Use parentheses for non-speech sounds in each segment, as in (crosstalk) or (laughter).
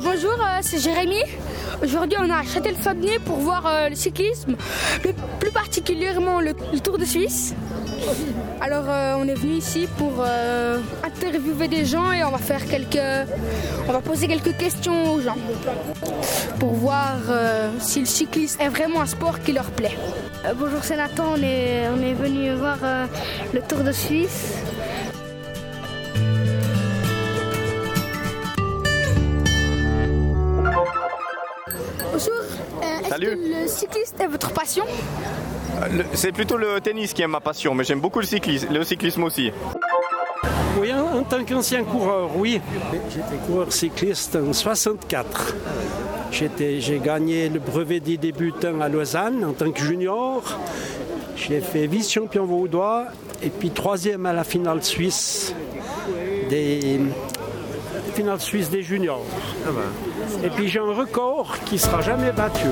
Bonjour, euh, c'est Jérémy. Aujourd'hui, on est à Châtel-Saunier pour voir euh, le cyclisme, plus particulièrement le, Tour de Suisse. Alors, euh, on est venu ici pour interviewer des gens et on va poser quelques questions aux gens pour voir si le cyclisme est vraiment un sport qui leur plaît. Bonjour, c'est Nathan. On est, on est venu voir le Tour de Suisse. Salut. que le cyclisme est votre passion Le- C'est plutôt le tennis qui est ma passion, mais j'aime beaucoup le cyclisme, le cyclisme aussi. Oui, en, en tant qu'ancien coureur, oui. J'étais coureur cycliste en 64. J'étais- J'ai gagné le brevet des débutants à Lausanne en tant que junior. J'ai fait vice-champion vaudois et puis troisième à la finale suisse des finale suisse des juniors. Et puis j'ai un record qui sera jamais battu.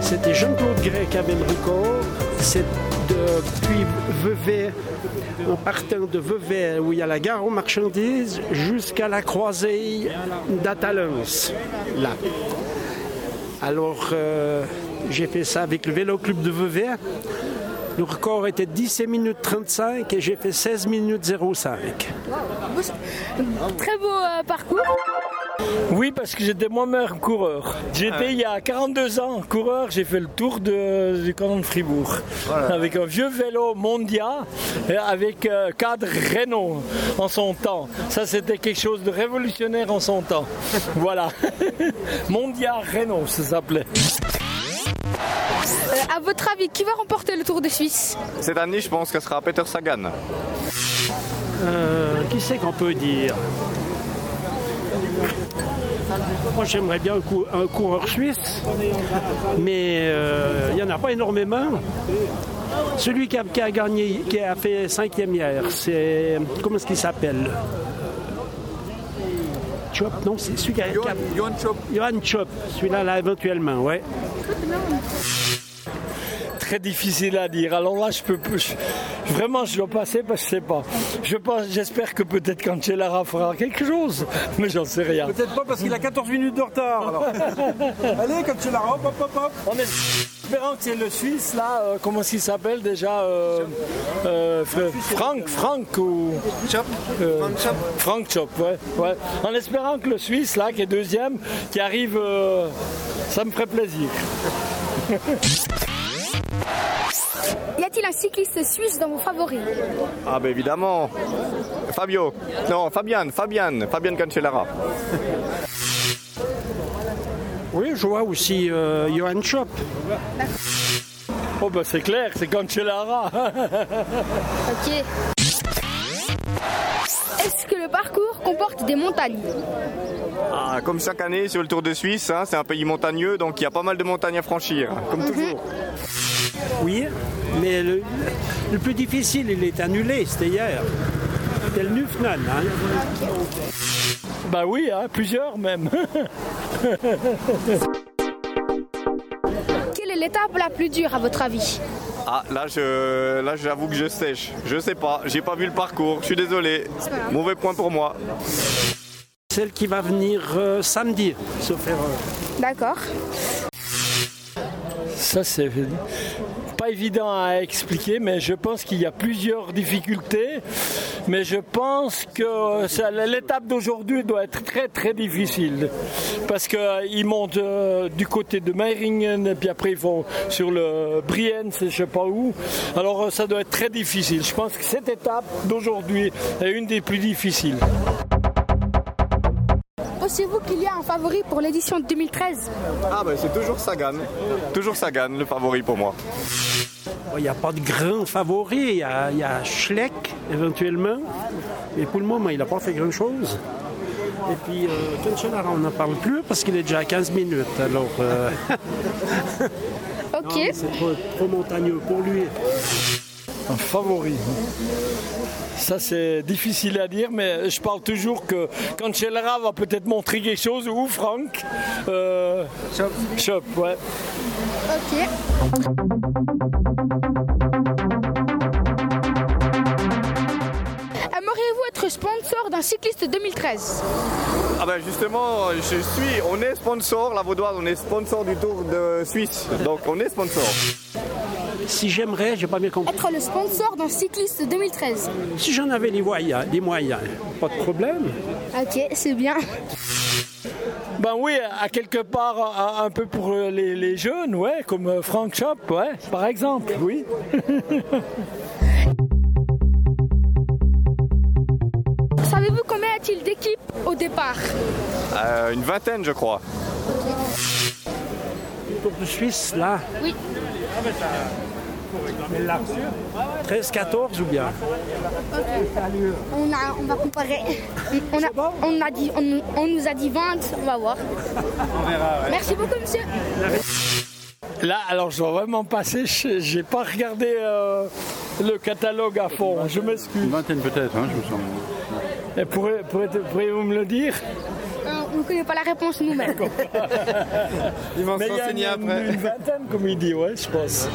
C'était Jean-Claude Gray qui avait le record. C'est depuis Vevey, en partant de Vevey, où il y a la gare aux marchandises, jusqu'à la croisée d'Atalens, là. Alors, euh, j'ai fait ça avec le Vélo Club de Vevey. Le record était 17 minutes 35 et j'ai fait 16 minutes 05. Très beau euh, parcours. Oui, parce que j'étais moi-même coureur. J'étais il y a 42 ans coureur, j'ai fait le tour de- du canton de Fribourg. Avec un vieux vélo Mondia, et avec euh, cadre Renault en son temps. Ça, c'était quelque chose de révolutionnaire en son temps. Voilà. (laughs) Mondia Renault, ça s'appelait. Euh, à votre avis, qui va remporter le Tour de Suisse Cette année, je pense que ce sera Peter Sagan. Euh, qui c'est qu'on peut dire Moi, j'aimerais bien un, cou- un coureur suisse, mais euh, il n'y en a pas énormément. Celui qui a, qui a gagné, qui a fait cinquième hier, c'est. Comment est-ce qu'il s'appelle Chop, non, c'est celui qui a. Johan, Chop. Johan Chop, celui-là, là, éventuellement, ouais. Très difficile à dire. Alors là, je peux plus. Vraiment, je dois passer parce que je sais pas. Je pense, j'espère que peut-être Cancellara fera quelque chose, mais j'en sais rien. Peut-être pas parce qu'il a 14 minutes de retard. alors. (laughs) Allez, la hop, hop, hop, hop. En espérant que c'est le Suisse là, euh, comment qu'il s'appelle déjà euh, euh, Fr- Franck, Franck ou euh, Franck Chop, ouais, ouais. En espérant que le Suisse là, qui est deuxième, qui arrive, euh, ça me ferait plaisir. (laughs) Y a-t-il un cycliste suisse dans vos favoris Ah ben évidemment. Fabio. Non, Fabian, Fabian, Fabian Cancellara. Oui, je vois aussi euh, Johan Chop. Oh ben c'est clair, c'est Cancellara. (laughs) Ok. Est-ce que le parcours comporte des montagnes Ah, comme chaque année sur le Tour de Suisse, hein, c'est un pays montagneux, donc il y a pas mal de montagnes à franchir, comme toujours. Oui, mais le, le plus difficile, il est annulé, c'était hier. C'était le Nufnan. Hein. bah oui, hein, plusieurs même. Quelle est l'étape la plus dure à votre avis? Ah, là, je, là, j'avoue que je sèche. Je sais pas, j'ai pas vu le parcours, je suis désolé. Mauvais point pour moi. Celle qui va venir euh, samedi, sauf erreur. D'accord. Ça, c'est pas évident à expliquer, mais je pense qu'il y a plusieurs difficultés. Mais je pense que l'étape d'aujourd'hui doit être très très difficile. Parce qu'ils montent euh, du côté de Meiringen, et puis après ils vont sur le Brienne, je sais pas où. Alors euh, ça doit être très difficile. Je pense que cette étape d'aujourd'hui est une des plus difficiles. Pensez-vous qu'il y a un favori pour l'édition 2013 Ah ben c'est toujours Sagan. Toujours Sagan, le favori pour moi. Il n'y a pas de grand favori. Il y a, il y a Schleck, éventuellement. Mais pour le moment, il n'a pas fait grand-chose. Et puis, euh, on n'en parle plus parce qu'il est déjà à 15 minutes. Alors, euh, (laughs) Ok. c'est trop, trop montagneux pour lui. Un favori. Ça c'est difficile à dire, mais je parle toujours que Cancellara va peut-être montrer quelque chose ou Franck. Euh, Chop, ouais. Ok. Aimeriez-vous être sponsor d'un cycliste 2013 Ah ben justement, je suis, on est sponsor, la Vaudoise, on est sponsor du Tour de Suisse. Donc on est sponsor. Si j'aimerais, j'ai pas bien compris. Être le sponsor d'un cycliste 2013. Si j'en avais les moyens, les moyens, pas de problème. Ok, c'est bien. Ben oui, à quelque part, un, un peu pour les, les jeunes, ouais, comme Frank Shop, ouais, par exemple, oui. (laughs) Savez-vous combien y a-t-il d'équipes au départ Euh, une vingtaine, je crois. Tour de Suisse, là Oui. 13, 14 ou bien? On, a, on va comparer. On, a, on, a dit, on, on nous a dit 20, on va voir. Merci beaucoup, monsieur. Là, alors je dois vraiment passer, je- j'ai pas regardé euh, le catalogue à fond, je m'excuse. Une vingtaine peut-être, hein, je me sens. Et pourrez- pourrez- Pourriez-vous me le dire? Euh, on ne connaît pas la réponse nous-mêmes. Ils vont Mais il y a une, une vingtaine, comme il dit, ouais, je pense.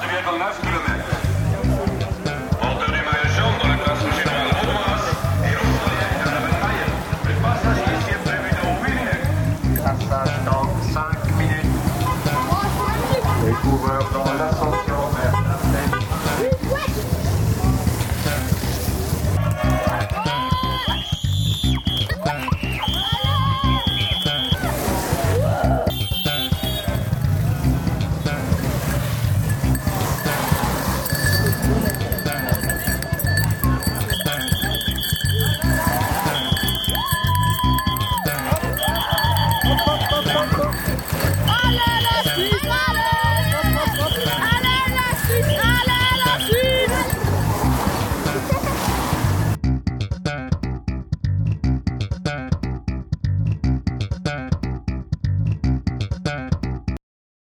Hadi bir.